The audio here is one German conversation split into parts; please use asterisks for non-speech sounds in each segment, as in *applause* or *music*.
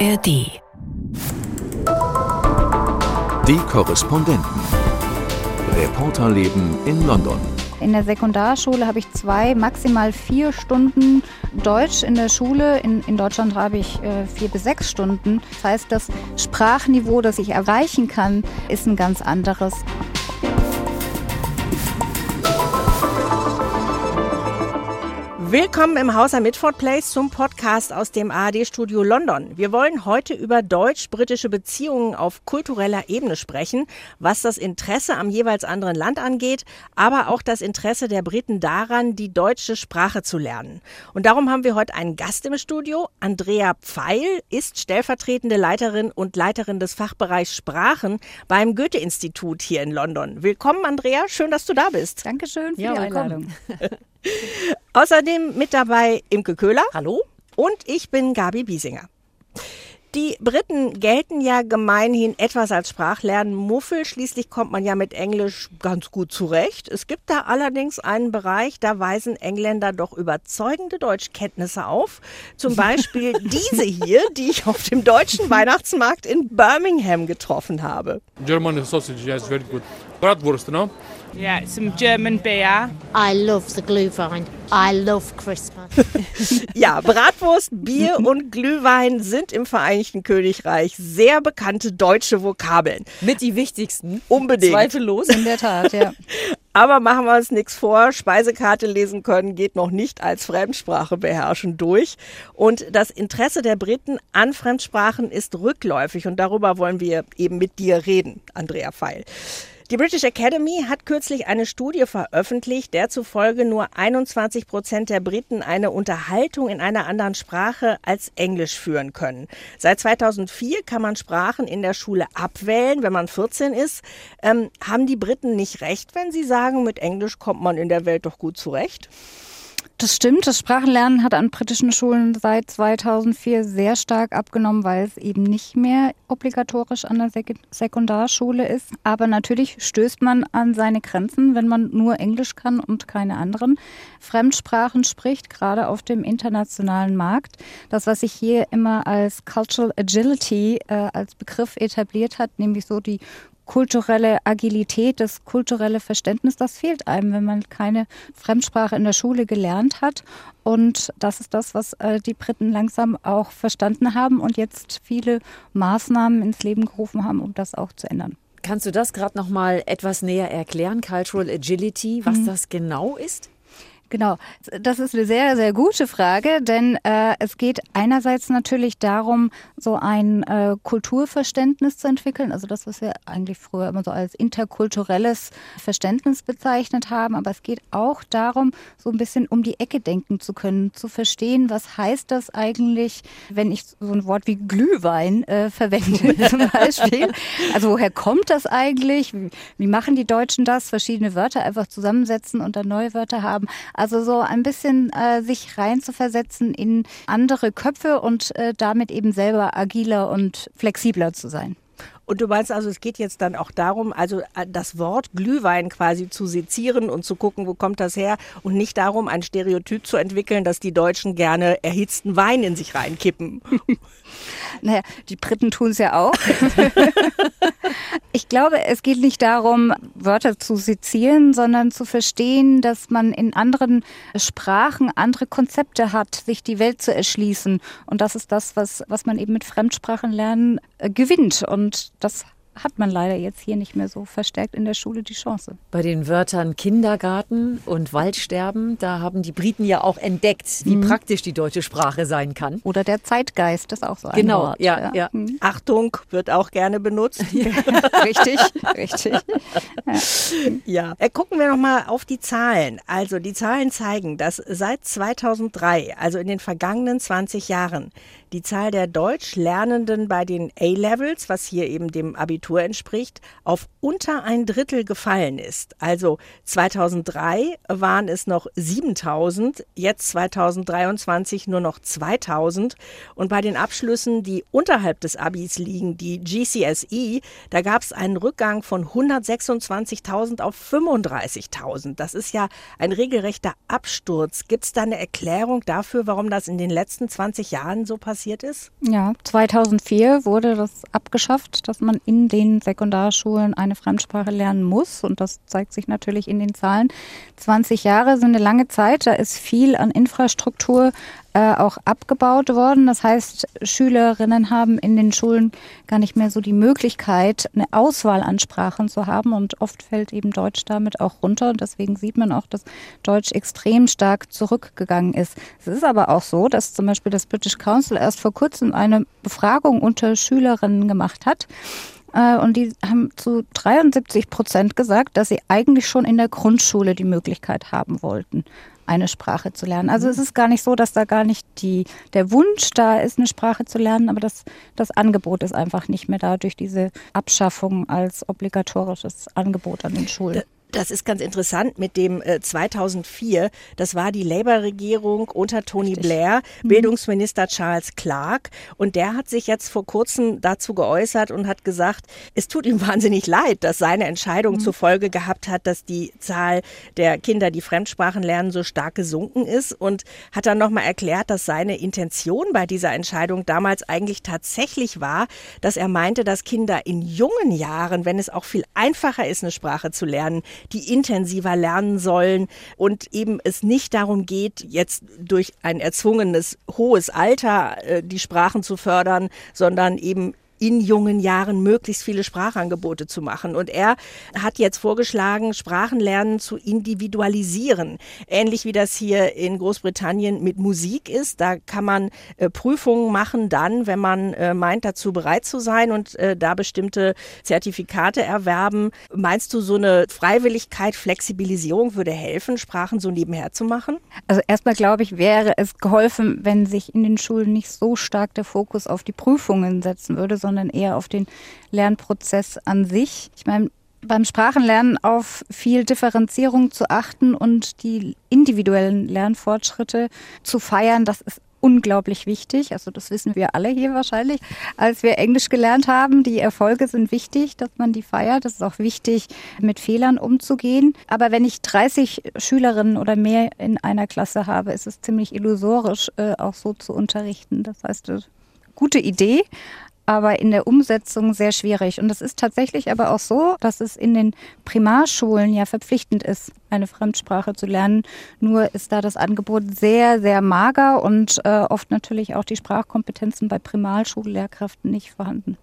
ARD. Die Korrespondenten. Reporterleben in London. In der Sekundarschule habe ich zwei, maximal vier Stunden Deutsch in der Schule. In, in Deutschland habe ich äh, vier bis sechs Stunden. Das heißt, das Sprachniveau, das ich erreichen kann, ist ein ganz anderes. Willkommen im Haus am Midford Place zum Podcast aus dem ARD-Studio London. Wir wollen heute über deutsch-britische Beziehungen auf kultureller Ebene sprechen, was das Interesse am jeweils anderen Land angeht, aber auch das Interesse der Briten daran, die deutsche Sprache zu lernen. Und darum haben wir heute einen Gast im Studio. Andrea Pfeil ist stellvertretende Leiterin und Leiterin des Fachbereichs Sprachen beim Goethe-Institut hier in London. Willkommen, Andrea. Schön, dass du da bist. Dankeschön für Ja, die willkommen. Einladung. *laughs* *laughs* Außerdem mit dabei Imke Köhler. Hallo? Und ich bin Gabi Biesinger. Die Briten gelten ja gemeinhin etwas als Sprachlernmuffel. Schließlich kommt man ja mit Englisch ganz gut zurecht. Es gibt da allerdings einen Bereich, da weisen Engländer doch überzeugende Deutschkenntnisse auf. Zum *laughs* Beispiel diese hier, die ich auf dem deutschen Weihnachtsmarkt in Birmingham getroffen habe. German sausage, yes, very good. Bratwurst, no? Yeah, some German beer. I love the Glühwein. I love Christmas. *laughs* Ja, Bratwurst, Bier und Glühwein sind im Vereinigten Königreich sehr bekannte deutsche Vokabeln. Mit die wichtigsten. Unbedingt. Zweifellos. In der Tat, ja. *laughs* Aber machen wir uns nichts vor, Speisekarte lesen können geht noch nicht als Fremdsprache beherrschen durch. Und das Interesse der Briten an Fremdsprachen ist rückläufig und darüber wollen wir eben mit dir reden, Andrea Feil. Die British Academy hat kürzlich eine Studie veröffentlicht, der zufolge nur 21 Prozent der Briten eine Unterhaltung in einer anderen Sprache als Englisch führen können. Seit 2004 kann man Sprachen in der Schule abwählen, wenn man 14 ist. Ähm, haben die Briten nicht recht, wenn sie sagen, mit Englisch kommt man in der Welt doch gut zurecht? Das stimmt. Das Sprachenlernen hat an britischen Schulen seit 2004 sehr stark abgenommen, weil es eben nicht mehr obligatorisch an der Sek Sekundarschule ist. Aber natürlich stößt man an seine Grenzen, wenn man nur Englisch kann und keine anderen Fremdsprachen spricht, gerade auf dem internationalen Markt. Das, was sich hier immer als Cultural Agility äh, als Begriff etabliert hat, nämlich so die kulturelle Agilität, das kulturelle Verständnis, das fehlt einem, wenn man keine Fremdsprache in der Schule gelernt hat. Und das ist das, was äh, die Briten langsam auch verstanden haben und jetzt viele Maßnahmen ins Leben gerufen haben, um das auch zu ändern. Kannst du das gerade noch mal etwas näher erklären, Cultural Agility, was das genau ist? Genau, das ist eine sehr, sehr gute Frage, denn äh, es geht einerseits natürlich darum, so ein äh, Kulturverständnis zu entwickeln, also das, was wir eigentlich früher immer so als interkulturelles Verständnis bezeichnet haben, aber es geht auch darum, so ein bisschen um die Ecke denken zu können, zu verstehen, was heißt das eigentlich, wenn ich so ein Wort wie Glühwein äh, verwende *laughs* zum Beispiel. Also woher kommt das eigentlich? Wie, wie machen die Deutschen das? Verschiedene Wörter einfach zusammensetzen und dann neue Wörter haben. Also so ein bisschen äh, sich reinzuversetzen in andere Köpfe und äh, damit eben selber agiler und flexibler zu sein. Und du meinst also, es geht jetzt dann auch darum, also äh, das Wort Glühwein quasi zu sezieren und zu gucken, wo kommt das her und nicht darum, ein Stereotyp zu entwickeln, dass die Deutschen gerne erhitzten Wein in sich reinkippen. *laughs* Naja, die Briten tun es ja auch. *laughs* ich glaube, es geht nicht darum, Wörter zu sezieren, sondern zu verstehen, dass man in anderen Sprachen andere Konzepte hat, sich die Welt zu erschließen. Und das ist das, was, was man eben mit Fremdsprachenlernen äh, gewinnt. Und das hat man leider jetzt hier nicht mehr so verstärkt in der Schule die Chance. Bei den Wörtern Kindergarten und Waldsterben, da haben die Briten ja auch entdeckt, wie praktisch die deutsche Sprache sein kann. Oder der Zeitgeist, das ist auch so ein Genau, Wort. ja, ja. Mhm. Achtung, wird auch gerne benutzt. *laughs* richtig, richtig. Ja, äh, gucken wir noch mal auf die Zahlen. Also die Zahlen zeigen, dass seit 2003, also in den vergangenen 20 Jahren, die Zahl der Deutschlernenden bei den A-Levels, was hier eben dem Abitur entspricht, auf unter ein Drittel gefallen ist. Also 2003 waren es noch 7000, jetzt 2023 nur noch 2000. Und bei den Abschlüssen, die unterhalb des Abis liegen, die GCSE, da gab es einen Rückgang von 126.000 auf 35.000. Das ist ja ein regelrechter Absturz. Gibt es da eine Erklärung dafür, warum das in den letzten 20 Jahren so passiert ist? Ja, 2004 wurde das abgeschafft, dass man in den Sekundarschulen eine Fremdsprache lernen muss. Und das zeigt sich natürlich in den Zahlen. 20 Jahre sind eine lange Zeit. Da ist viel an Infrastruktur äh, auch abgebaut worden. Das heißt, Schülerinnen haben in den Schulen gar nicht mehr so die Möglichkeit, eine Auswahl an Sprachen zu haben. Und oft fällt eben Deutsch damit auch runter. Und deswegen sieht man auch, dass Deutsch extrem stark zurückgegangen ist. Es ist aber auch so, dass zum Beispiel das British Council erst vor kurzem eine Befragung unter Schülerinnen gemacht hat. Äh, und die haben zu 73 Prozent gesagt, dass sie eigentlich schon in der Grundschule die Möglichkeit haben wollten, eine Sprache zu lernen. Also es ist gar nicht so, dass da gar nicht die, der Wunsch da ist, eine Sprache zu lernen, aber das, das Angebot ist einfach nicht mehr da durch diese Abschaffung als obligatorisches Angebot an den Schulen. Das ist ganz interessant mit dem äh, 2004. Das war die Labour-Regierung unter Tony Richtig. Blair, Bildungsminister Charles Clark. Und der hat sich jetzt vor kurzem dazu geäußert und hat gesagt, es tut ihm *laughs* wahnsinnig leid, dass seine Entscheidung zur Folge gehabt hat, dass die Zahl der Kinder, die Fremdsprachen lernen, so stark gesunken ist. Und hat dann nochmal erklärt, dass seine Intention bei dieser Entscheidung damals eigentlich tatsächlich war, dass er meinte, dass Kinder in jungen Jahren, wenn es auch viel einfacher ist, eine Sprache zu lernen, die intensiver lernen sollen und eben es nicht darum geht, jetzt durch ein erzwungenes hohes Alter äh, die Sprachen zu fördern, sondern eben in jungen Jahren möglichst viele Sprachangebote zu machen. Und er hat jetzt vorgeschlagen, Sprachenlernen zu individualisieren. Ähnlich wie das hier in Großbritannien mit Musik ist. Da kann man äh, Prüfungen machen dann, wenn man äh, meint, dazu bereit zu sein und äh, da bestimmte Zertifikate erwerben. Meinst du, so eine Freiwilligkeit, Flexibilisierung würde helfen, Sprachen so nebenher zu machen? Also erstmal glaube ich, wäre es geholfen, wenn sich in den Schulen nicht so stark der Fokus auf die Prüfungen setzen würde, sondern eher auf den Lernprozess an sich. Ich meine, beim Sprachenlernen auf viel Differenzierung zu achten und die individuellen Lernfortschritte zu feiern, das ist unglaublich wichtig. Also das wissen wir alle hier wahrscheinlich, als wir Englisch gelernt haben. Die Erfolge sind wichtig, dass man die feiert. Es ist auch wichtig, mit Fehlern umzugehen. Aber wenn ich 30 Schülerinnen oder mehr in einer Klasse habe, ist es ziemlich illusorisch, äh, auch so zu unterrichten. Das heißt, äh, gute Idee, aber in der Umsetzung sehr schwierig. Und es ist tatsächlich aber auch so, dass es in den Primarschulen ja verpflichtend ist, eine Fremdsprache zu lernen. Nur ist da das Angebot sehr, sehr mager und äh, oft natürlich auch die Sprachkompetenzen bei Primarschullehrkräften nicht vorhanden.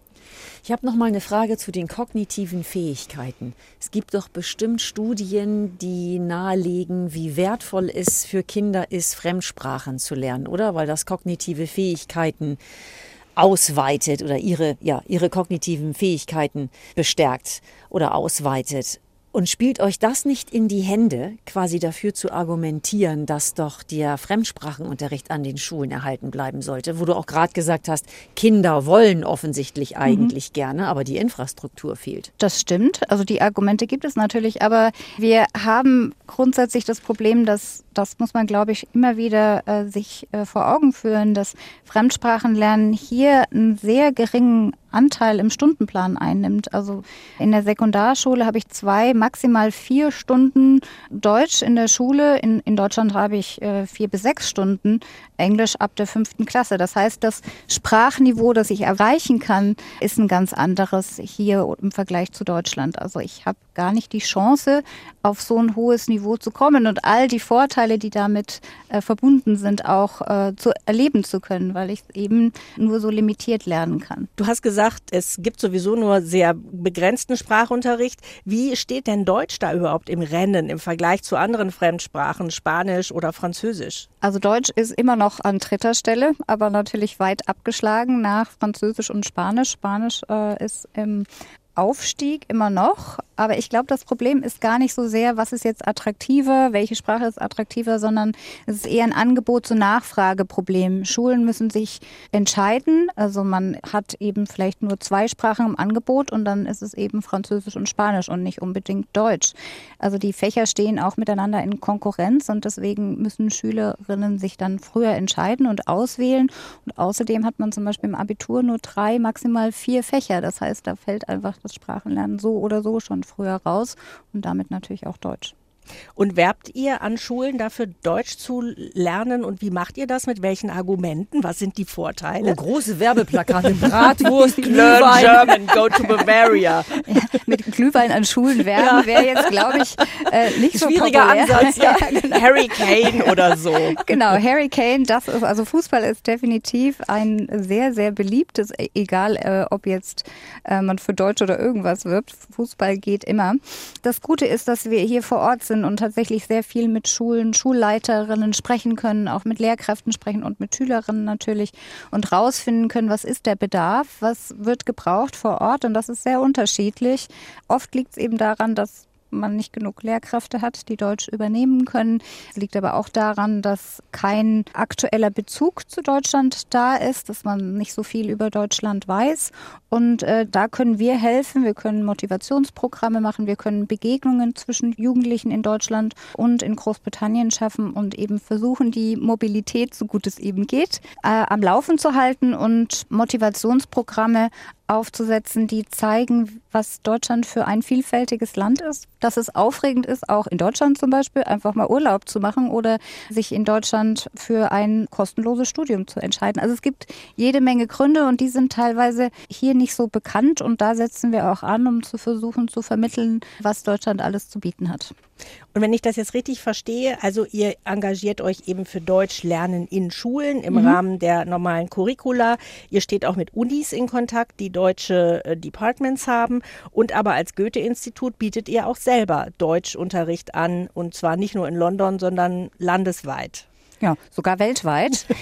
Ich habe noch mal eine Frage zu den kognitiven Fähigkeiten. Es gibt doch bestimmt Studien, die nahelegen, wie wertvoll es für Kinder ist, Fremdsprachen zu lernen, oder? Weil das kognitive Fähigkeiten ausweitet oder ihre, ja, ihre kognitiven Fähigkeiten bestärkt oder ausweitet. Und spielt euch das nicht in die Hände, quasi dafür zu argumentieren, dass doch der Fremdsprachenunterricht an den Schulen erhalten bleiben sollte, wo du auch gerade gesagt hast, Kinder wollen offensichtlich eigentlich gerne, aber die Infrastruktur fehlt. Das stimmt. Also die Argumente gibt es natürlich, aber wir haben grundsätzlich das Problem, dass das muss man, glaube ich, immer wieder äh, sich äh, vor Augen führen, dass Fremdsprachenlernen hier einen sehr geringen Anteil im Stundenplan einnimmt. Also in der Sekundarschule habe ich zwei, maximal vier Stunden Deutsch in der Schule. In, in Deutschland habe ich äh, vier bis sechs Stunden Englisch ab der fünften Klasse. Das heißt, das Sprachniveau, das ich erreichen kann, ist ein ganz anderes hier im Vergleich zu Deutschland. Also ich habe gar nicht die Chance, auf so ein hohes Niveau zu kommen und all die Vorteile, die damit äh, verbunden sind, auch äh, zu erleben zu können, weil ich eben nur so limitiert lernen kann. Du hast gesagt, es gibt sowieso nur sehr begrenzten Sprachunterricht. Wie steht denn Deutsch da überhaupt im Rennen im Vergleich zu anderen Fremdsprachen, Spanisch oder Französisch? Also Deutsch ist immer noch an dritter Stelle, aber natürlich weit abgeschlagen nach Französisch und Spanisch. Spanisch äh, ist im Aufstieg immer noch. Aber ich glaube, das Problem ist gar nicht so sehr, was ist jetzt attraktiver, welche Sprache ist attraktiver, sondern es ist eher ein Angebot zu Nachfrageproblem. Schulen müssen sich entscheiden. Also man hat eben vielleicht nur zwei Sprachen im Angebot und dann ist es eben Französisch und Spanisch und nicht unbedingt Deutsch. Also die Fächer stehen auch miteinander in Konkurrenz und deswegen müssen Schülerinnen sich dann früher entscheiden und auswählen. Und außerdem hat man zum Beispiel im Abitur nur drei, maximal vier Fächer. Das heißt, da fällt einfach das Sprachenlernen so oder so schon früher raus und damit natürlich auch Deutsch. Und werbt ihr an Schulen dafür, Deutsch zu lernen? Und wie macht ihr das? Mit welchen Argumenten? Was sind die Vorteile? Oh, große Werbeplakate, *laughs* Bratwurst, Learn Glühwein. German, go to Bavaria. Ja, *laughs* mit Glühwein an Schulen werben wäre jetzt, glaube ich, äh, nicht so Schwieriger populär. Ansatz, ja. *laughs* Harry Kane oder so. Genau, Harry Kane, das ist, also Fußball ist definitiv ein sehr, sehr beliebtes, e- egal äh, ob jetzt äh, man für Deutsch oder irgendwas wirbt, Fußball geht immer. Das Gute ist, dass wir hier vor Ort sind und tatsächlich sehr viel mit Schulen, Schulleiterinnen sprechen können, auch mit Lehrkräften sprechen und mit Schülerinnen natürlich und rausfinden können, was ist der Bedarf, was wird gebraucht vor Ort und das ist sehr unterschiedlich. Oft liegt es eben daran, dass man nicht genug Lehrkräfte hat, die Deutsch übernehmen können. Es liegt aber auch daran, dass kein aktueller Bezug zu Deutschland da ist, dass man nicht so viel über Deutschland weiß. Und äh, da können wir helfen. Wir können Motivationsprogramme machen. Wir können Begegnungen zwischen Jugendlichen in Deutschland und in Großbritannien schaffen und eben versuchen, die Mobilität, so gut es eben geht, äh, am Laufen zu halten und Motivationsprogramme aufzusetzen, die zeigen, was Deutschland für ein vielfältiges Land ist, dass es aufregend ist, auch in Deutschland zum Beispiel einfach mal Urlaub zu machen oder sich in Deutschland für ein kostenloses Studium zu entscheiden. Also es gibt jede Menge Gründe und die sind teilweise hier nicht so bekannt und da setzen wir auch an, um zu versuchen zu vermitteln, was Deutschland alles zu bieten hat. Und wenn ich das jetzt richtig verstehe, also ihr engagiert euch eben für Deutsch lernen in Schulen im Mhm. Rahmen der normalen Curricula. Ihr steht auch mit Unis in Kontakt, die deutsche äh, Departments haben. Und aber als Goethe-Institut bietet ihr auch selber Deutschunterricht an. Und zwar nicht nur in London, sondern landesweit. Ja, sogar weltweit. *laughs*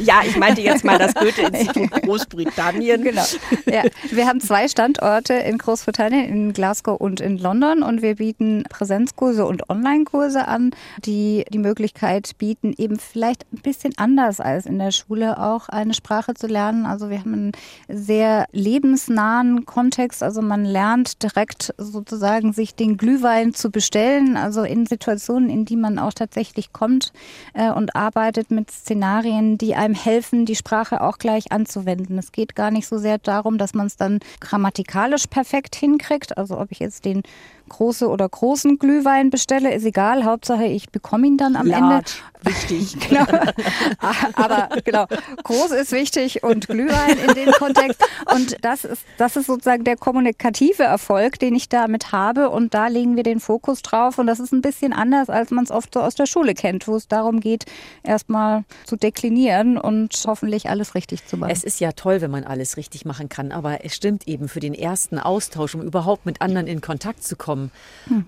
Ja, ich meinte jetzt mal das Goethe-Institut *laughs* Großbritannien. Genau. Ja, wir haben zwei Standorte in Großbritannien, in Glasgow und in London und wir bieten Präsenzkurse und Online-Kurse an, die die Möglichkeit bieten, eben vielleicht ein bisschen anders als in der Schule auch eine Sprache zu lernen. Also wir haben einen sehr lebensnahen Kontext, also man lernt direkt sozusagen sich den Glühwein zu bestellen, also in Situationen, in die man auch tatsächlich kommt äh, und arbeitet mit Szenarien, die einem helfen, die Sprache auch gleich anzuwenden. Es geht gar nicht so sehr darum, dass man es dann grammatikalisch perfekt hinkriegt. Also ob ich jetzt den große oder großen Glühwein bestelle, ist egal. Hauptsache, ich bekomme ihn dann am Ende. Large, wichtig. *laughs* Genau. *laughs* Aber genau, groß ist wichtig und Glühwein in dem Kontext. Und das ist, das ist sozusagen der kommunikative Erfolg, den ich damit habe. Und da legen wir den Fokus drauf. Und das ist ein bisschen anders, als man es oft so aus der Schule kennt, wo es darum geht, erstmal zu deklinieren und hoffentlich alles richtig zu machen. Es ist ja toll, wenn man alles richtig machen kann, aber es stimmt eben, für den ersten Austausch, um überhaupt mit anderen in Kontakt zu kommen,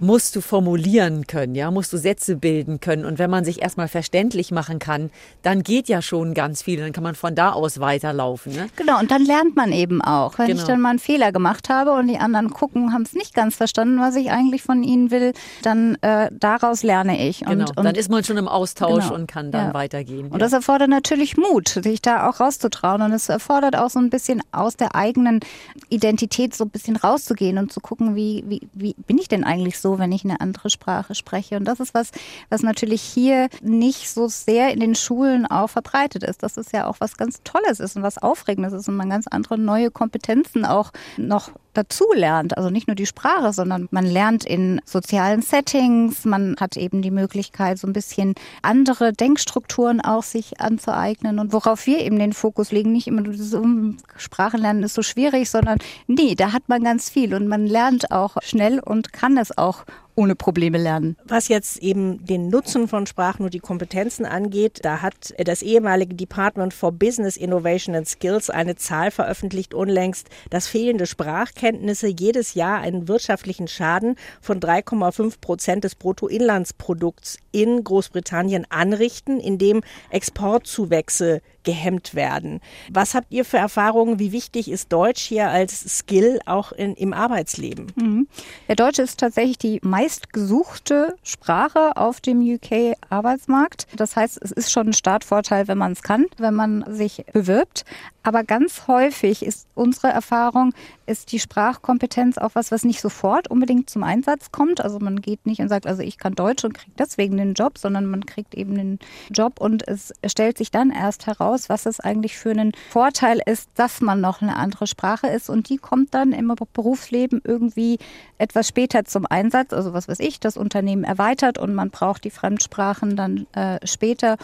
musst du formulieren können, ja, musst du Sätze bilden können. Und wenn man sich erstmal verständlich machen kann, dann geht ja schon ganz viel. Dann kann man von da aus weiterlaufen. Ne? Genau, und dann lernt man eben auch. Wenn ich Genau. dann mal einen Fehler gemacht habe und die anderen gucken, haben es nicht ganz verstanden, was ich eigentlich von ihnen will, dann äh, daraus lerne ich. Genau. Und, und dann ist man schon im Austausch Genau. und kann dann Ja. weitergehen. Und das erfordert natürlich Mut, sich da auch rauszutrauen. Und es erfordert auch so ein bisschen aus der eigenen Identität so ein bisschen rauszugehen und zu gucken, wie, wie, wie bin ich denn eigentlich so, wenn ich eine andere Sprache spreche. Und das ist was, was natürlich hier nicht so sehr in den Schulen auch verbreitet ist. Das ist ja auch was ganz Tolles ist und was Aufregendes ist und man ganz andere neue Kompetenzen auch noch dazu lernt. Also nicht nur die Sprache, sondern man lernt in sozialen Settings, man hat eben die Möglichkeit, so ein bisschen andere Denkstrukturen auch sich anzueignen. Und worauf wir eben den Fokus legen, nicht immer dieses um, Sprachenlernen ist so schwierig, sondern nee, da hat man ganz viel. Und man lernt auch schnell und kann es auch ohne Probleme lernen. Was jetzt eben den Nutzen von Sprachen und die Kompetenzen angeht, da hat das ehemalige Department for Business Innovation and Skills eine Zahl veröffentlicht unlängst, dass fehlende Sprachkenntnisse jedes Jahr einen wirtschaftlichen Schaden von 3,5 Prozent des Bruttoinlandsprodukts in Großbritannien anrichten, indem Exportzuwächse gehemmt werden. Was habt ihr für Erfahrungen? Wie wichtig ist Deutsch hier als Skill auch in, im Arbeitsleben? Mhm. Der Deutsche ist tatsächlich die meistgesuchte Sprache auf dem UK-Arbeitsmarkt. Das heißt, es ist schon ein Startvorteil, wenn man es kann, wenn man sich bewirbt. Aber ganz häufig ist unsere Erfahrung, ist die Sprachkompetenz auch was, was nicht sofort unbedingt zum Einsatz kommt. Also man geht nicht und sagt, also ich kann Deutsch und kriegt deswegen den Job, sondern man kriegt eben den Job und es stellt sich dann erst heraus, was es eigentlich für einen Vorteil ist, dass man noch eine andere Sprache ist und die kommt dann im Berufsleben irgendwie etwas später zum Einsatz. Also was weiß ich, das Unternehmen erweitert und man braucht die Fremdsprachen dann äh, später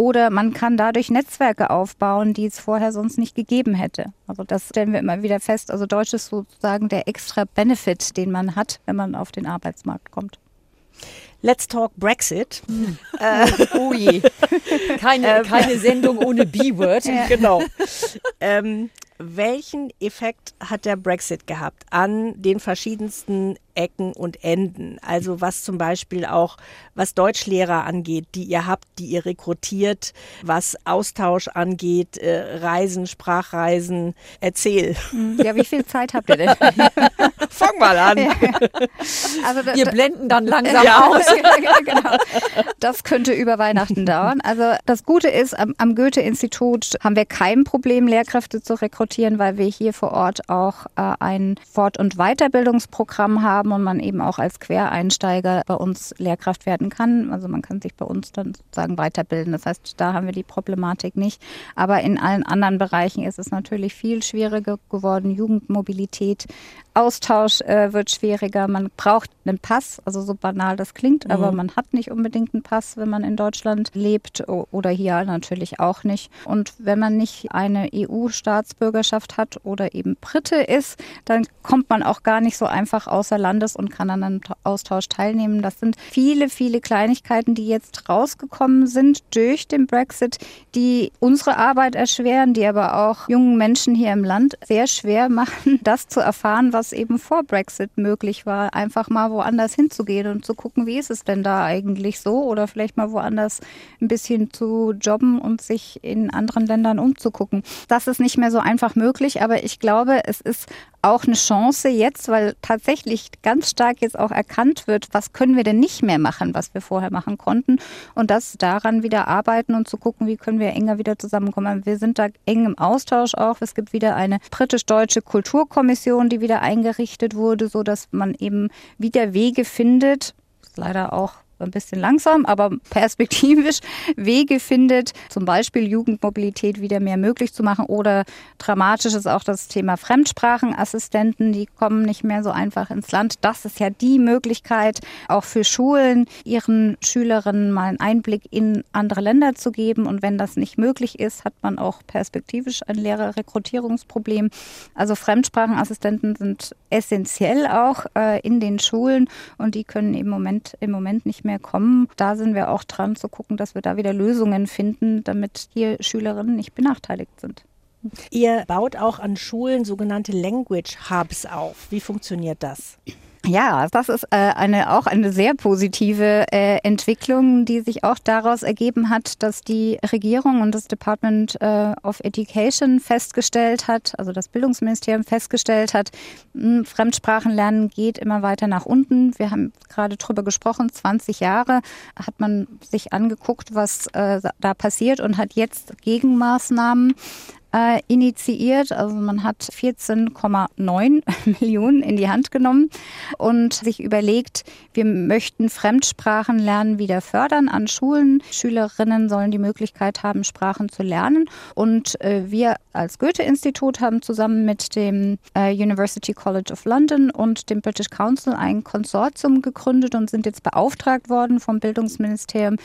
oder man kann dadurch Netzwerke aufbauen, die es vorher sonst nicht gegeben hätte. Also das stellen wir immer wieder fest. Also Deutsch ist sozusagen der extra Benefit, den man hat, wenn man auf den Arbeitsmarkt kommt. Let's Talk Brexit. Hm. Äh, *laughs* oh je. *laughs* Keine, keine Sendung ohne B-Word. *laughs* Ja. Genau. ähm, welchen Effekt hat der Brexit gehabt an den verschiedensten Ecken und Enden? Also was zum Beispiel auch, was Deutschlehrer angeht, die ihr habt, die ihr rekrutiert, was Austausch angeht, äh, Reisen, Sprachreisen. Erzähl. Hm, ja, wie viel Zeit habt ihr denn? *laughs* Fang mal an. Ja. Also, Wir blenden dann langsam ja. aus. *laughs* genau. Das könnte über Weihnachten dauern. Also das Gute ist, am, am Goethe-Institut haben wir kein Problem, Lehrkräfte zu rekrutieren, weil wir hier vor Ort auch äh, ein Fort- und Weiterbildungsprogramm haben und man eben auch als Quereinsteiger bei uns Lehrkraft werden kann. Also man kann sich bei uns dann sozusagen weiterbilden. Das heißt, da haben wir die Problematik nicht. Aber in allen anderen Bereichen ist es natürlich viel schwieriger geworden. Jugendmobilität, Austausch äh, wird schwieriger. Man braucht einen Pass, also so banal das klingt, mhm. aber man hat nicht unbedingt einen Pass, wenn man in Deutschland lebt oder hier natürlich auch nicht. Und wenn man nicht eine EU-Staatsbürgerschaft hat oder eben Brite ist, dann kommt man auch gar nicht so einfach außer Landes und kann an einem Austausch teilnehmen. Das sind viele, viele Kleinigkeiten, die jetzt rausgekommen sind durch den Brexit, die unsere Arbeit erschweren, die aber auch jungen Menschen hier im Land sehr schwer machen, *laughs* das zu erfahren, was eben vor Brexit möglich war, einfach mal woanders hinzugehen und zu gucken, wie ist es denn da eigentlich so oder vielleicht mal woanders ein bisschen zu jobben und sich in anderen Ländern umzugucken. Das ist nicht mehr so einfach möglich, aber ich glaube, es ist auch eine Chance jetzt, weil tatsächlich ganz stark jetzt auch erkannt wird, was können wir denn nicht mehr machen, was wir vorher machen konnten und das daran wieder arbeiten und zu gucken, wie können wir enger wieder zusammenkommen. Wir sind da eng im Austausch auch. Es gibt wieder eine britisch-deutsche Kulturkommission, die wieder eingerichtet wurde, so dass man eben wieder Wege findet, leider auch ein bisschen langsam, aber perspektivisch *laughs* Wege findet, zum Beispiel Jugendmobilität wieder mehr möglich zu machen. Oder dramatisch ist auch das Thema Fremdsprachenassistenten, die kommen nicht mehr so einfach ins Land. Das ist ja die Möglichkeit, auch für Schulen ihren Schülerinnen mal einen Einblick in andere Länder zu geben. Und wenn das nicht möglich ist, hat man auch perspektivisch ein Lehrerrekrutierungsproblem. Also Fremdsprachenassistenten sind essentiell auch äh, in den Schulen und die können im Moment, im Moment nicht mehr mehr kommen. Da sind wir auch dran zu gucken, dass wir da wieder Lösungen finden, damit hier Schülerinnen nicht benachteiligt sind. Ihr baut auch an Schulen sogenannte Language Hubs auf. Wie funktioniert das? Ja, das ist äh, eine, auch eine sehr positive äh, Entwicklung, die sich auch daraus ergeben hat, dass die Regierung und das Department äh, of Education festgestellt hat, also das Bildungsministerium festgestellt hat, mh, hm, Fremdsprachenlernen geht immer weiter nach unten. Wir haben gerade drüber gesprochen, 20 Jahre hat man sich angeguckt, was äh, da passiert und hat jetzt Gegenmaßnahmen äh, initiiert. Also man hat 14,9 *laughs* Millionen in die Hand genommen und sich überlegt, wir möchten Fremdsprachenlernen wieder fördern an Schulen. Schülerinnen sollen die Möglichkeit haben, Sprachen zu lernen. Und äh, wir als Goethe-Institut haben zusammen mit dem äh, University College of London und dem British Council ein Konsortium gegründet und sind jetzt beauftragt worden vom Bildungsministerium,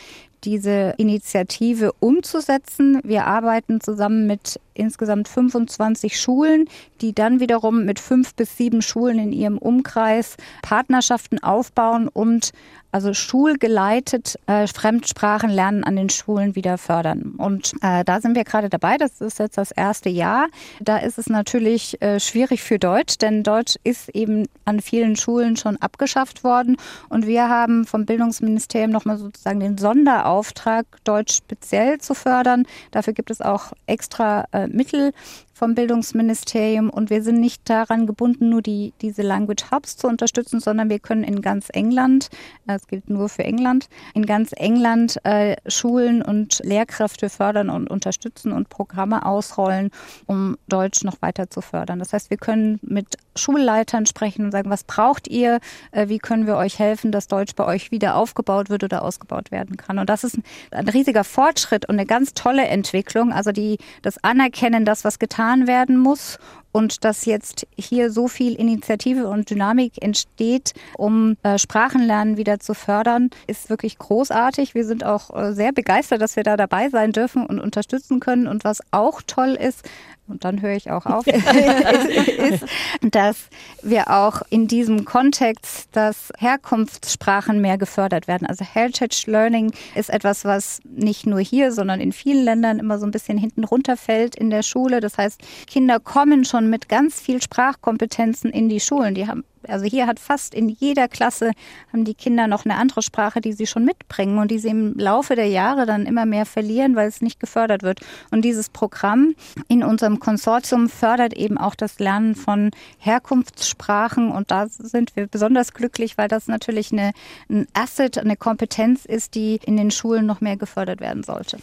diese Initiative umzusetzen. Wir arbeiten zusammen mit insgesamt 25 Schulen, die dann wiederum mit fünf bis sieben Schulen in ihrem Umkreis Partnerschaften aufbauen und also schulgeleitet äh, Fremdsprachenlernen an den Schulen wieder fördern. Und äh, da sind wir gerade dabei. Das ist jetzt das erste Jahr. Da ist es natürlich äh, schwierig für Deutsch, denn Deutsch ist eben an vielen Schulen schon abgeschafft worden. Und wir haben vom Bildungsministerium nochmal sozusagen den Sonderauftrag, Deutsch speziell zu fördern. Dafür gibt es auch extra äh, Mittel vom Bildungsministerium und wir sind nicht daran gebunden, nur die, diese Language Hubs zu unterstützen, sondern wir können in ganz England, das gilt nur für England, in ganz England äh, Schulen und Lehrkräfte fördern und unterstützen und Programme ausrollen, um Deutsch noch weiter zu fördern. Das heißt, wir können mit Schulleitern sprechen und sagen, was braucht ihr, äh, wie können wir euch helfen, dass Deutsch bei euch wieder aufgebaut wird oder ausgebaut werden kann. Und das ist ein riesiger Fortschritt und eine ganz tolle Entwicklung. Also die, das Anerkennen, das was getan getan werden muss und dass jetzt hier so viel Initiative und Dynamik entsteht, um äh, Sprachenlernen wieder zu fördern, ist wirklich großartig. Wir sind auch äh, sehr begeistert, dass wir da dabei sein dürfen und unterstützen können. Und was auch toll ist, und dann höre ich auch auf, *laughs* *laughs* ist, dass wir auch in diesem Kontext, dass Herkunftssprachen mehr gefördert werden. Also Heritage Learning ist etwas, was nicht nur hier, sondern in vielen Ländern immer so ein bisschen hinten runterfällt in der Schule. Das heißt, Kinder kommen schon mit ganz viel Sprachkompetenzen in die Schulen. Die haben also hier hat fast in jeder Klasse haben die Kinder noch eine andere Sprache, die sie schon mitbringen und die sie im Laufe der Jahre dann immer mehr verlieren, weil es nicht gefördert wird. Und dieses Programm in unserem Konsortium fördert eben auch das Lernen von Herkunftssprachen und da sind wir besonders glücklich, weil das natürlich eine, ein Asset, eine Kompetenz ist, die in den Schulen noch mehr gefördert werden sollte.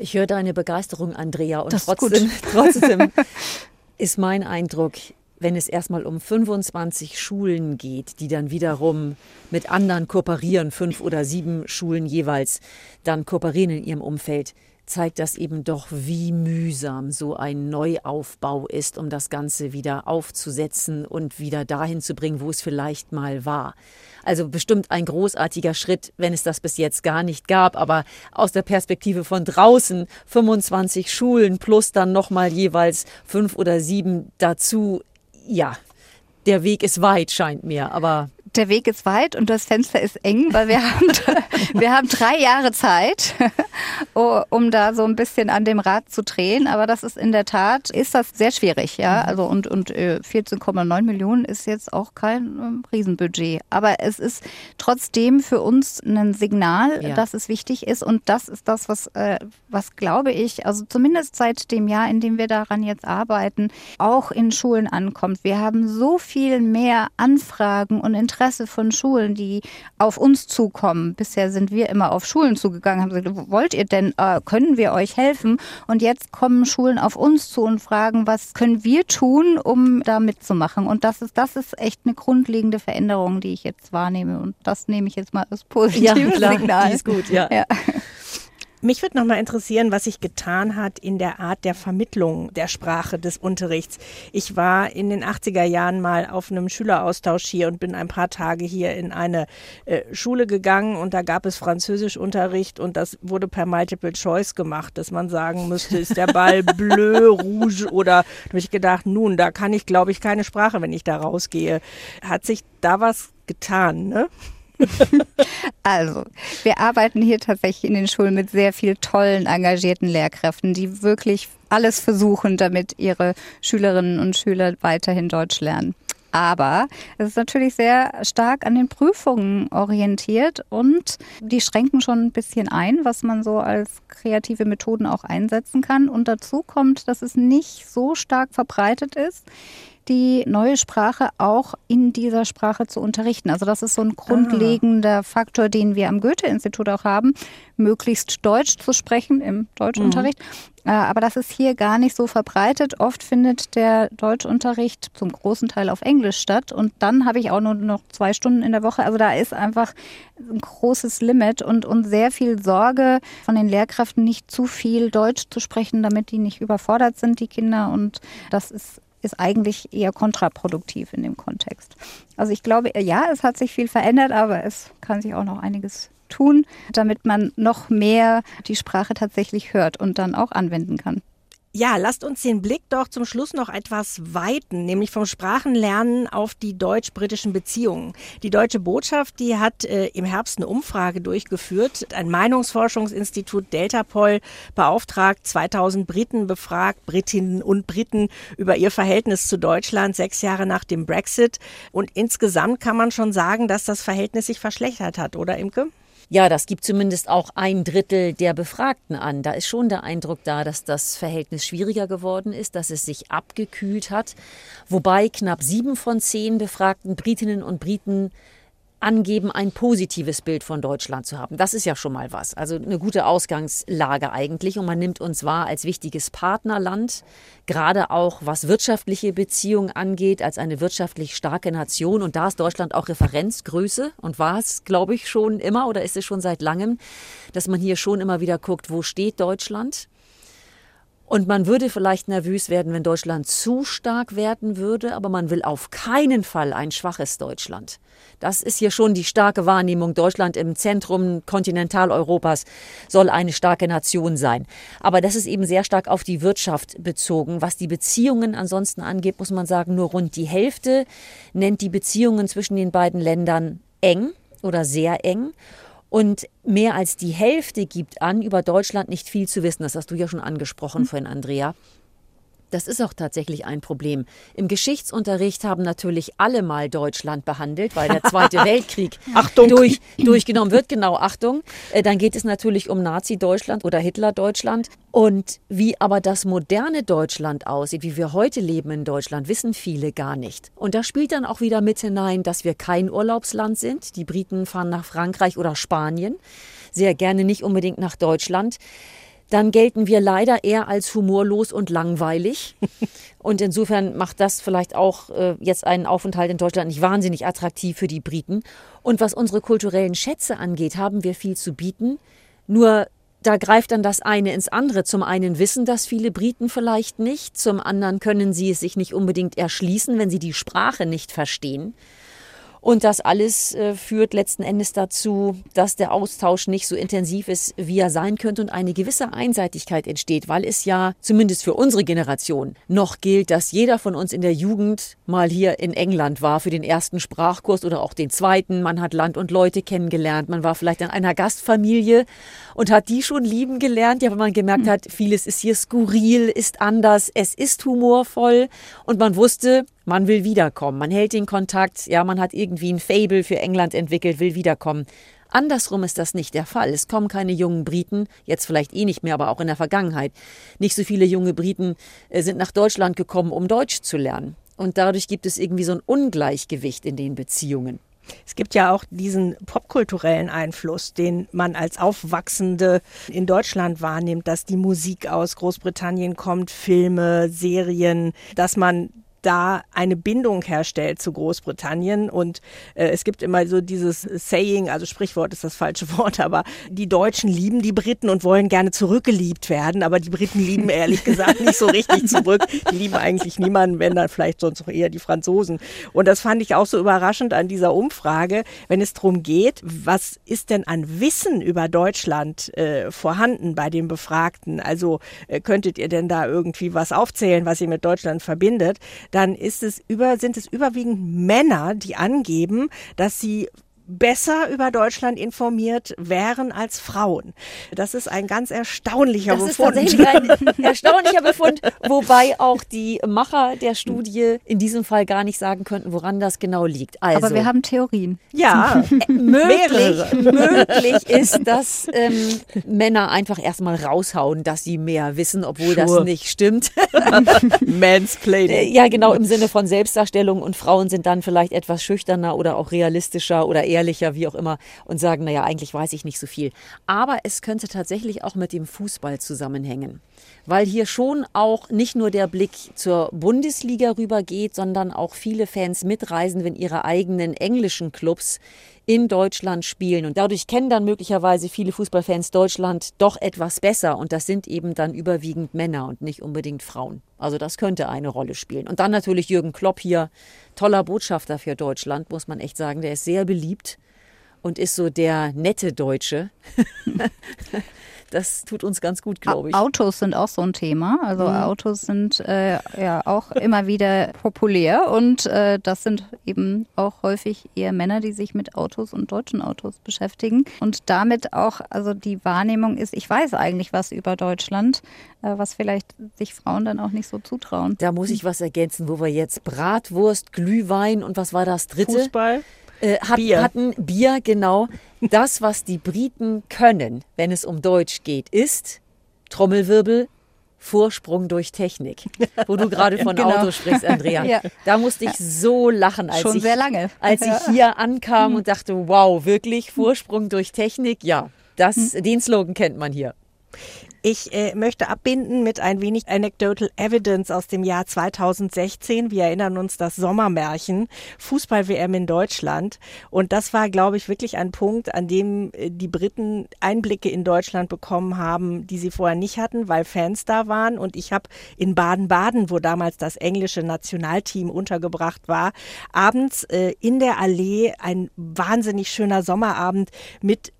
Ich höre deine Begeisterung, Andrea, und das trotzdem, ist trotzdem *laughs* *laughs* ist mein Eindruck, wenn es erstmal um 25 Schulen geht, die dann wiederum mit anderen kooperieren, fünf oder sieben Schulen jeweils, dann kooperieren in ihrem Umfeld, zeigt das eben doch, wie mühsam so ein Neuaufbau ist, um das Ganze wieder aufzusetzen und wieder dahin zu bringen, wo es vielleicht mal war. Also bestimmt ein großartiger Schritt, wenn es das bis jetzt gar nicht gab, aber aus der Perspektive von draußen 25 Schulen plus dann nochmal jeweils fünf oder sieben dazu ja, der Weg ist weit, scheint mir, aber der Weg ist weit und das Fenster ist eng, weil wir haben, *laughs* wir haben drei Jahre Zeit, *laughs* um da so ein bisschen an dem Rad zu drehen. Aber das ist in der Tat, ist das sehr schwierig, ja. Mhm. Also und, und 14,9 äh, Millionen ist jetzt auch kein ähm, Riesenbudget. Aber es ist trotzdem für uns ein Signal, ja. dass es wichtig ist. Und das ist das, was, äh, was glaube ich, also zumindest seit dem Jahr, in dem wir daran jetzt arbeiten, auch in Schulen ankommt. Wir haben so viel mehr Anfragen und Interessen Interesse von Schulen, die auf uns zukommen. Bisher sind wir immer auf Schulen zugegangen, haben gesagt, wollt ihr denn, äh, können wir euch helfen? Und jetzt kommen Schulen auf uns zu und fragen, was können wir tun, um da mitzumachen? Und das ist, das ist echt eine grundlegende Veränderung, die ich jetzt wahrnehme. Und das nehme ich jetzt mal als positives ja, klar, Signal. Die ist gut, ja. ja. Mich würde noch mal interessieren, was sich getan hat in der Art der Vermittlung der Sprache des Unterrichts. Ich war in den 80er Jahren mal auf einem Schüleraustausch hier und bin ein paar Tage hier in eine äh, Schule gegangen und da gab es Französischunterricht und das wurde per Multiple Choice gemacht, dass man sagen müsste, ist der Ball *laughs* bleu, rouge oder da habe ich gedacht, nun, da kann ich glaube ich keine Sprache, wenn ich da rausgehe. Hat sich da was getan, ne? *laughs* also, wir arbeiten hier tatsächlich in den Schulen mit sehr viel tollen, engagierten Lehrkräften, die wirklich alles versuchen, damit ihre Schülerinnen und Schüler weiterhin Deutsch lernen. Aber es ist natürlich sehr stark an den Prüfungen orientiert und die schränken schon ein bisschen ein, was man so als kreative Methoden auch einsetzen kann. Und dazu kommt, dass es nicht so stark verbreitet ist die neue Sprache auch in dieser Sprache zu unterrichten. Also das ist so ein grundlegender ah. Faktor, den wir am Goethe-Institut auch haben, möglichst Deutsch zu sprechen im Deutschunterricht. Mhm. Äh, aber das ist hier gar nicht so verbreitet. Oft findet der Deutschunterricht zum großen Teil auf Englisch statt. Und dann habe ich auch nur noch zwei Stunden in der Woche. Also da ist einfach ein großes Limit und, und sehr viel Sorge von den Lehrkräften, nicht zu viel Deutsch zu sprechen, damit die nicht überfordert sind, die Kinder. Und das ist ist eigentlich eher kontraproduktiv in dem Kontext. Also ich glaube, ja, es hat sich viel verändert, aber es kann sich auch noch einiges tun, damit man noch mehr die Sprache tatsächlich hört und dann auch anwenden kann. Ja, lasst uns den Blick doch zum Schluss noch etwas weiten, nämlich vom Sprachenlernen auf die deutsch-britischen Beziehungen. Die deutsche Botschaft, die hat äh, im Herbst eine Umfrage durchgeführt. Ein Meinungsforschungsinstitut Deltapol beauftragt 2000 Briten befragt, Britinnen und Briten über ihr Verhältnis zu Deutschland sechs Jahre nach dem Brexit. Und insgesamt kann man schon sagen, dass das Verhältnis sich verschlechtert hat, oder Imke? Ja, das gibt zumindest auch ein Drittel der Befragten an. Da ist schon der Eindruck da, dass das Verhältnis schwieriger geworden ist, dass es sich abgekühlt hat. Wobei knapp sieben von zehn befragten Britinnen und Briten angeben, ein positives Bild von Deutschland zu haben. Das ist ja schon mal was. Also eine gute Ausgangslage eigentlich. Und man nimmt uns wahr als wichtiges Partnerland, gerade auch was wirtschaftliche Beziehungen angeht, als eine wirtschaftlich starke Nation. Und da ist Deutschland auch Referenzgröße und war es, glaube ich, schon immer oder ist es schon seit langem, dass man hier schon immer wieder guckt, wo steht Deutschland? Und man würde vielleicht nervös werden, wenn Deutschland zu stark werden würde, aber man will auf keinen Fall ein schwaches Deutschland. Das ist hier schon die starke Wahrnehmung. Deutschland im Zentrum Kontinentaleuropas soll eine starke Nation sein. Aber das ist eben sehr stark auf die Wirtschaft bezogen. Was die Beziehungen ansonsten angeht, muss man sagen, nur rund die Hälfte nennt die Beziehungen zwischen den beiden Ländern eng oder sehr eng. Und mehr als die Hälfte gibt an, über Deutschland nicht viel zu wissen. Das hast du ja schon angesprochen mhm. vorhin, Andrea. Das ist auch tatsächlich ein Problem. Im Geschichtsunterricht haben natürlich alle mal Deutschland behandelt, weil der Zweite *laughs* Weltkrieg durch, durchgenommen wird. Genau, Achtung. Äh, dann geht es natürlich um Nazi-Deutschland oder Hitler-Deutschland. Und wie aber das moderne Deutschland aussieht, wie wir heute leben in Deutschland, wissen viele gar nicht. Und da spielt dann auch wieder mit hinein, dass wir kein Urlaubsland sind. Die Briten fahren nach Frankreich oder Spanien, sehr gerne nicht unbedingt nach Deutschland dann gelten wir leider eher als humorlos und langweilig. *laughs* Und insofern macht das vielleicht auch äh, jetzt einen Aufenthalt in Deutschland nicht wahnsinnig attraktiv für die Briten. Und was unsere kulturellen Schätze angeht, haben wir viel zu bieten. Nur da greift dann das eine ins andere. Zum einen wissen das viele Briten vielleicht nicht, zum anderen können sie es sich nicht unbedingt erschließen, wenn sie die Sprache nicht verstehen. Und das alles äh, führt letzten Endes dazu, dass der Austausch nicht so intensiv ist, wie er sein könnte und eine gewisse Einseitigkeit entsteht, weil es ja zumindest für unsere Generation noch gilt, dass jeder von uns in der Jugend mal hier in England war für den ersten Sprachkurs oder auch den zweiten. Man hat Land und Leute kennengelernt, man war vielleicht in einer Gastfamilie und hat die schon lieben gelernt, ja, weil man gemerkt hm. hat, vieles ist hier skurril, ist anders, es ist humorvoll und man wusste, man will wiederkommen. Man hält den Kontakt, ja, man hat irgendwie ein Fable für England entwickelt, will wiederkommen. Andersrum ist das nicht der Fall. Es kommen keine jungen Briten, jetzt vielleicht eh nicht mehr, aber auch in der Vergangenheit. Nicht so viele junge Briten äh, sind nach Deutschland gekommen, um Deutsch zu lernen. Und dadurch gibt es irgendwie so ein Ungleichgewicht in den Beziehungen. Es gibt ja auch diesen popkulturellen Einfluss, den man als Aufwachsende in Deutschland wahrnimmt, dass die Musik aus Großbritannien kommt, Filme, Serien, dass man da eine Bindung herstellt zu Großbritannien. Und äh, es gibt immer so dieses Saying, also Sprichwort ist das falsche *laughs* Wort, aber die Deutschen lieben die Briten und wollen gerne zurückgeliebt werden, aber die Briten lieben ehrlich gesagt nicht so richtig zurück. Die lieben eigentlich niemanden, wenn dann vielleicht sonst noch eher die Franzosen. Und das fand ich auch so überraschend an dieser Umfrage, wenn es darum geht, was ist denn an Wissen über Deutschland äh, vorhanden bei den Befragten? Also äh, könntet ihr denn da irgendwie was aufzählen, was ihr mit Deutschland verbindet? Dann ist es über, sind es überwiegend Männer, die angeben, dass sie besser über Deutschland informiert wären als Frauen. Das ist ein ganz erstaunlicher das Befund. Das ist tatsächlich ein *laughs* erstaunlicher Befund, wobei auch die Macher der Studie in diesem Fall gar nicht sagen könnten, woran das genau liegt. Also, Aber wir haben Theorien. Ja, *laughs* möglich, möglich ist, dass ähm, Männer einfach erstmal raushauen, dass sie mehr wissen, obwohl sure. das nicht stimmt. *laughs* Mansplaining. Ja, genau, im Sinne von Selbstdarstellung und Frauen sind dann vielleicht etwas schüchterner oder auch realistischer oder eher ehrlicher, wie auch immer, und sagen, naja, eigentlich weiß ich nicht so viel. Aber es könnte tatsächlich auch mit dem Fußball zusammenhängen, weil hier schon auch nicht nur der Blick zur Bundesliga rübergeht, sondern auch viele Fans mitreisen, wenn ihre eigenen englischen Clubs in Deutschland spielen. Und dadurch kennen dann möglicherweise viele Fußballfans Deutschland doch etwas besser. Und das sind eben dann überwiegend Männer und nicht unbedingt Frauen. Also das könnte eine Rolle spielen. Und dann natürlich Jürgen Klopp hier, toller Botschafter für Deutschland, muss man echt sagen. Der ist sehr beliebt und ist so der nette Deutsche. *laughs* Das tut uns ganz gut, glaube ich. Autos sind auch so ein Thema. Also mhm. Autos sind äh, ja auch *laughs* immer wieder populär und äh, das sind eben auch häufig eher Männer, die sich mit Autos und deutschen Autos beschäftigen und damit auch, also die Wahrnehmung ist, ich weiß eigentlich was über Deutschland, äh, was vielleicht sich Frauen dann auch nicht so zutrauen. Da muss ich was ergänzen, wo wir jetzt Bratwurst, Glühwein und was war das dritte? Fußball. Äh, hat, Bier. hatten Bier, genau. Das, was die Briten können, wenn es um Deutsch geht, ist Trommelwirbel, Vorsprung durch Technik. Wo du gerade *laughs* von Genau. Auto sprichst, Andrea. Ja. Da musste ich so lachen, als Schon ich, sehr lange. als ich hier ankam und dachte, wow, wirklich Vorsprung durch Technik? Ja, das, den Slogan kennt man hier. Ich äh, möchte abbinden mit ein wenig Anecdotal Evidence aus dem Jahr 2016. Wir erinnern uns das Sommermärchen, Fußball-WM in Deutschland. Und das war, glaube ich, wirklich ein Punkt, an dem äh, die Briten Einblicke in Deutschland bekommen haben, die sie vorher nicht hatten, weil Fans da waren. Und ich habe in Baden-Baden, wo damals das englische Nationalteam untergebracht war, abends äh, in der Allee ein wahnsinnig schöner Sommerabend mit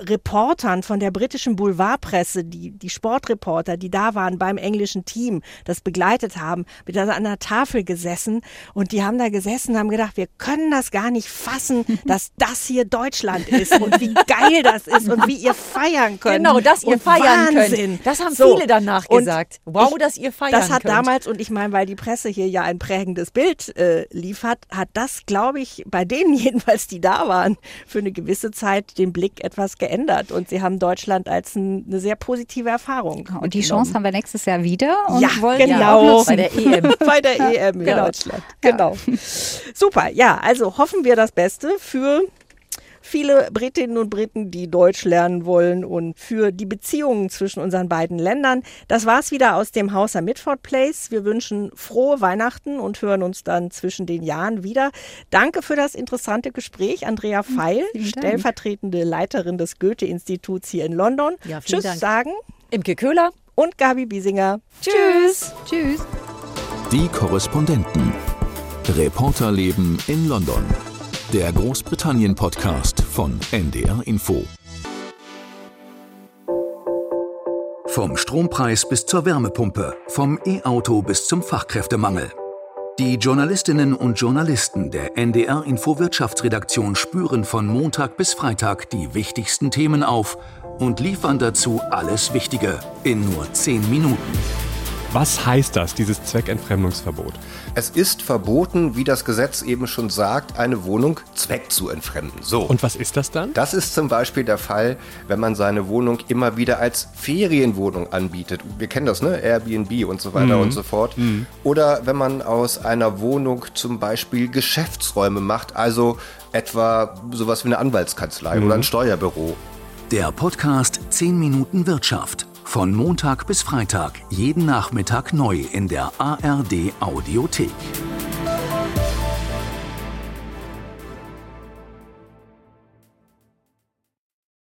Reportern von der britischen Boulevardpresse, die, die Sportreporter, die da waren beim englischen Team, das begleitet haben, mit an einer Tafel gesessen und die haben da gesessen und haben gedacht, wir können das gar nicht fassen, *laughs* dass das hier Deutschland ist und wie geil das ist und wie ihr feiern könnt. Genau, dass ihr und feiern Wahnsinn. könnt. Das haben So. viele danach Und gesagt. Wow, ich- dass ihr feiern Das hat könnt. damals, und ich meine, weil die Presse hier ja ein prägendes Bild äh, liefert, hat das, glaube ich, bei denen *laughs* jedenfalls, die da waren, für eine gewisse Zeit den Blick etwas geändert. Und sie haben Deutschland als ein, eine sehr positive Erfahrung. Und die Chance haben wir nächstes Jahr wieder und Ja, wollen genau. bei der EM. *laughs* bei der EM in Genau. Deutschland. Genau. Super. Ja, also hoffen wir das Beste für viele Britinnen und Briten, die Deutsch lernen wollen und für die Beziehungen zwischen unseren beiden Ländern. Das war's wieder aus dem Haus am Midford Place. Wir wünschen frohe Weihnachten und hören uns dann zwischen den Jahren wieder. Danke für das interessante Gespräch, Andrea Feil, vielen Dank. stellvertretende Leiterin des Goethe-Instituts hier in London. Ja, Tschüss Dank. sagen Imke Köhler. und Gabi Biesinger. Tschüss. Tschüss. Die Korrespondenten. Reporterleben in London. Der Großbritannien-Podcast von NDR Info. Vom Strompreis bis zur Wärmepumpe, vom E-Auto bis zum Fachkräftemangel. Die Journalistinnen und Journalisten der NDR Info Wirtschaftsredaktion spüren von Montag bis Freitag die wichtigsten Themen auf und liefern dazu alles Wichtige in nur 10 Minuten. Was heißt das, dieses Zweckentfremdungsverbot? Es ist verboten, wie das Gesetz eben schon sagt, eine Wohnung Zweck zu entfremden. So. Und was ist das dann? das ist zum Beispiel der Fall, wenn man seine Wohnung immer wieder als Ferienwohnung anbietet. Wir kennen das, ne? Airbnb und so weiter und so fort. Oder wenn man aus einer Wohnung zum Beispiel Geschäftsräume macht, also etwa sowas wie eine Anwaltskanzlei oder ein Steuerbüro. Der Podcast 10 Minuten Wirtschaft. Von Montag bis Freitag, jeden Nachmittag neu in der ARD Audiothek.